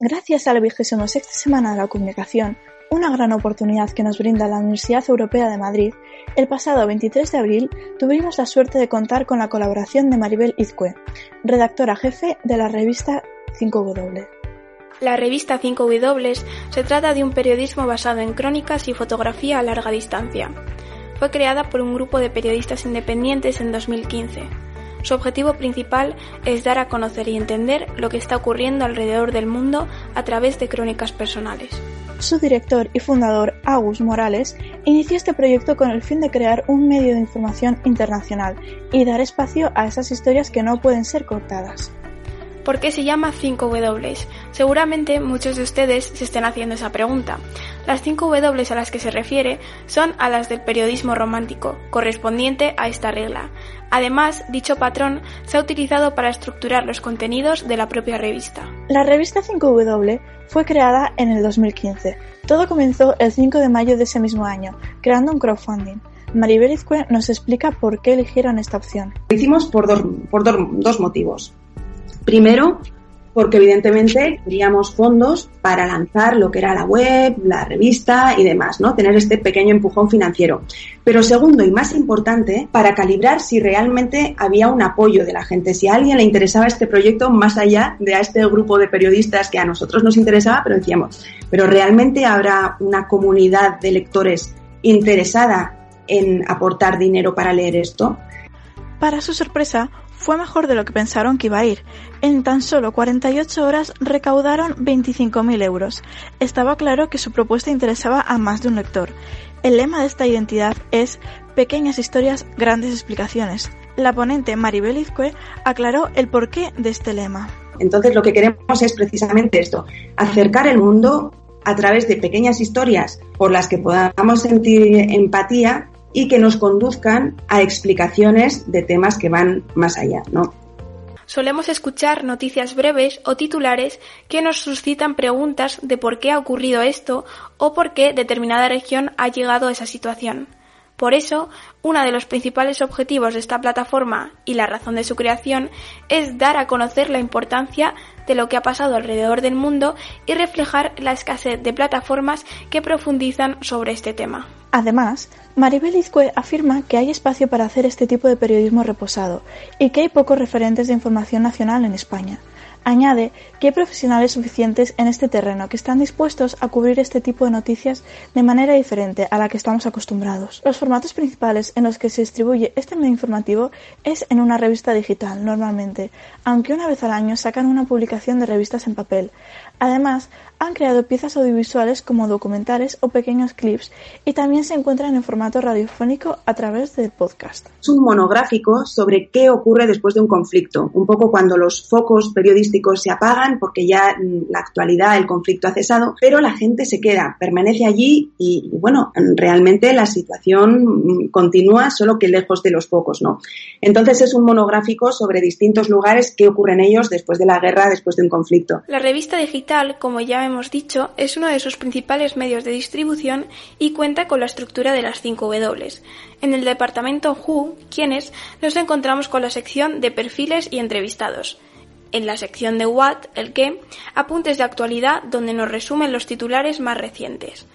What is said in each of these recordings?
Gracias a la vigésima sexta semana de la comunicación, una gran oportunidad que nos brinda la Universidad Europea de Madrid, el pasado 23 de abril tuvimos la suerte de contar con la colaboración de Maribel Izcue, redactora jefe de la revista 5W. La revista 5W se trata de un periodismo basado en crónicas y fotografía a larga distancia. Fue creada por un grupo de periodistas independientes en 2015 su objetivo principal es dar a conocer y entender lo que está ocurriendo alrededor del mundo a través de crónicas personales. Su director y fundador, Agus Morales, inició este proyecto con el fin de crear un medio de información internacional y dar espacio a esas historias que no pueden ser cortadas. ¿Por qué se llama 5W? Seguramente muchos de ustedes se estén haciendo esa pregunta. Las 5W a las que se refiere son a las del periodismo romántico, correspondiente a esta regla. Además, dicho patrón se ha utilizado para estructurar los contenidos de la propia revista. La revista 5W fue creada en el 2015. Todo comenzó el 5 de mayo de ese mismo año, creando un crowdfunding. Maribel Izcue nos explica por qué eligieron esta opción. Lo hicimos por dos, por dos motivos. Primero, porque evidentemente queríamos fondos para lanzar lo que era la web, la revista y demás, ¿no? Tener este pequeño empujón financiero. Pero segundo y más importante, para calibrar si realmente había un apoyo de la gente, si a alguien le interesaba este proyecto más allá de a este grupo de periodistas que a nosotros nos interesaba, pero decíamos, pero realmente habrá una comunidad de lectores interesada en aportar dinero para leer esto. Para su sorpresa, fue mejor de lo que pensaron que iba a ir. En tan solo 48 horas recaudaron 25.000 euros. Estaba claro que su propuesta interesaba a más de un lector. El lema de esta identidad es Pequeñas historias, grandes explicaciones. La ponente Maribel Izcue aclaró el porqué de este lema. Entonces lo que queremos es precisamente esto, acercar el mundo a través de pequeñas historias por las que podamos sentir empatía y que nos conduzcan a explicaciones de temas que van más allá, ¿no? Solemos escuchar noticias breves o titulares que nos suscitan preguntas de por qué ha ocurrido esto o por qué determinada región ha llegado a esa situación. Por eso, uno de los principales objetivos de esta plataforma y la razón de su creación es dar a conocer la importancia de lo que ha pasado alrededor del mundo y reflejar la escasez de plataformas que profundizan sobre este tema. Además, Maribel Izcue afirma que hay espacio para hacer este tipo de periodismo reposado y que hay pocos referentes de información nacional en España. Añade que hay profesionales suficientes en este terreno que están dispuestos a cubrir este tipo de noticias de manera diferente a la que estamos acostumbrados. Los formatos principales en los que se distribuye este medio informativo es en una revista digital, normalmente, aunque una vez al año sacan una publicación de revistas en papel. Además, han creado piezas audiovisuales como documentales o pequeños clips y también se encuentran en formato radiofónico a través de podcast. Es un monográfico sobre qué ocurre después de un conflicto, un poco cuando los focos periodísticos se apagan porque ya mm, la actualidad, el conflicto ha cesado, pero la gente se queda, permanece allí y, bueno, realmente la situación mm, continúa solo que lejos de los focos, ¿no? Entonces es un monográfico sobre distintos lugares, qué ocurre en ellos después de la guerra, después de un conflicto. La revista digital, como ya hemos dicho, es uno de sus principales medios de distribución y cuenta con la estructura de las 5 W. En el departamento Who, quienes nos encontramos con la sección de perfiles y entrevistados. En la sección de What, el qué, apuntes de actualidad donde nos resumen los titulares más recientes.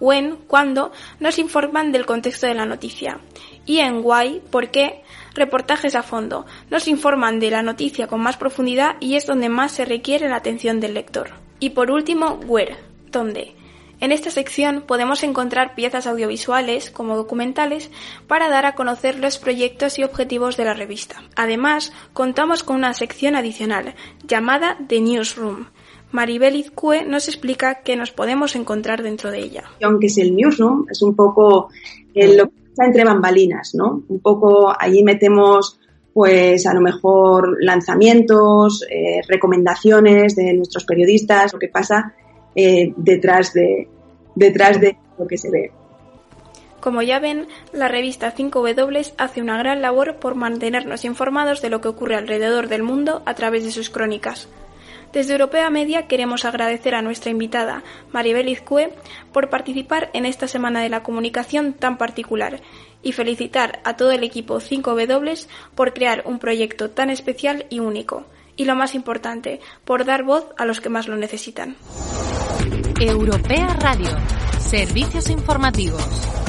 When, cuando, nos informan del contexto de la noticia. Y en Why, por qué, reportajes a fondo, nos informan de la noticia con más profundidad y es donde más se requiere la atención del lector. Y por último, Where, donde. En esta sección podemos encontrar piezas audiovisuales como documentales para dar a conocer los proyectos y objetivos de la revista. Además, contamos con una sección adicional llamada The Newsroom. Maribel Izcue nos explica qué nos podemos encontrar dentro de ella. Aunque es el Newsroom, es un poco lo que está entre bambalinas, ¿no? Un poco allí metemos pues a lo mejor lanzamientos, eh, recomendaciones de nuestros periodistas. Lo que pasa eh, detrás, de, detrás de lo que se ve. Como ya ven, la revista 5W hace una gran labor por mantenernos informados de lo que ocurre alrededor del mundo a través de sus crónicas. Desde Europea Media queremos agradecer a nuestra invitada, Maribel Izcue, por participar en esta Semana de la Comunicación tan particular y felicitar a todo el equipo 5W por crear un proyecto tan especial y único. Y lo más importante, por dar voz a los que más lo necesitan. Europea Radio. Servicios informativos.